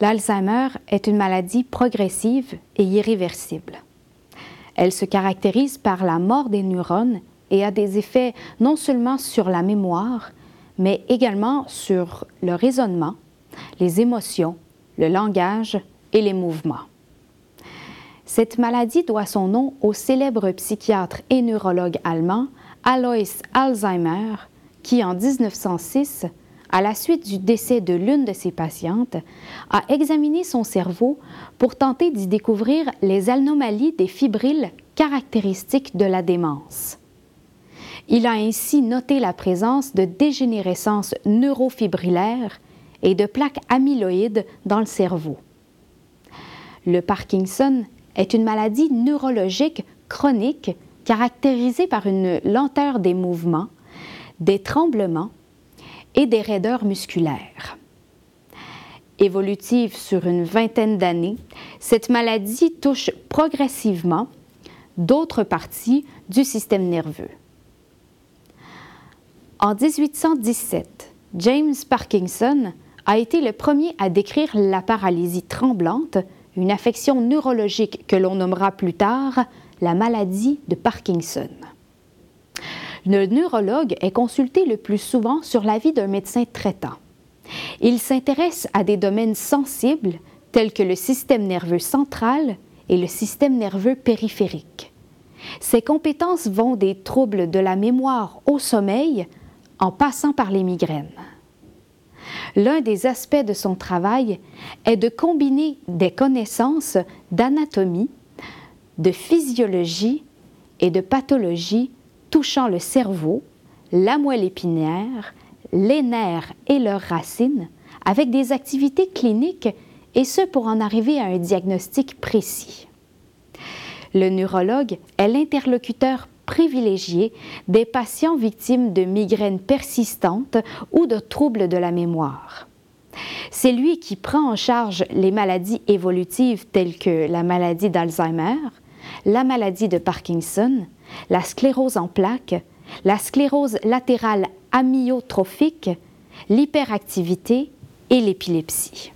L'Alzheimer est une maladie progressive et irréversible. Elle se caractérise par la mort des neurones et a des effets non seulement sur la mémoire, mais également sur le raisonnement, les émotions, le langage et les mouvements. Cette maladie doit son nom au célèbre psychiatre et neurologue allemand Alois Alzheimer, qui en 1906 à la suite du décès de l'une de ses patientes, a examiné son cerveau pour tenter d'y découvrir les anomalies des fibrilles caractéristiques de la démence. Il a ainsi noté la présence de dégénérescence neurofibrillaire et de plaques amyloïdes dans le cerveau. Le Parkinson est une maladie neurologique chronique caractérisée par une lenteur des mouvements, des tremblements et des raideurs musculaires. Évolutive sur une vingtaine d'années, cette maladie touche progressivement d'autres parties du système nerveux. En 1817, James Parkinson a été le premier à décrire la paralysie tremblante, une affection neurologique que l'on nommera plus tard la maladie de Parkinson. Le neurologue est consulté le plus souvent sur l'avis d'un médecin traitant. Il s'intéresse à des domaines sensibles tels que le système nerveux central et le système nerveux périphérique. Ses compétences vont des troubles de la mémoire au sommeil en passant par les migraines. L'un des aspects de son travail est de combiner des connaissances d'anatomie, de physiologie et de pathologie touchant le cerveau, la moelle épinière, les nerfs et leurs racines, avec des activités cliniques, et ce pour en arriver à un diagnostic précis. Le neurologue est l'interlocuteur privilégié des patients victimes de migraines persistantes ou de troubles de la mémoire. C'est lui qui prend en charge les maladies évolutives telles que la maladie d'Alzheimer, la maladie de Parkinson, la sclérose en plaques, la sclérose latérale amyotrophique, l'hyperactivité et l'épilepsie.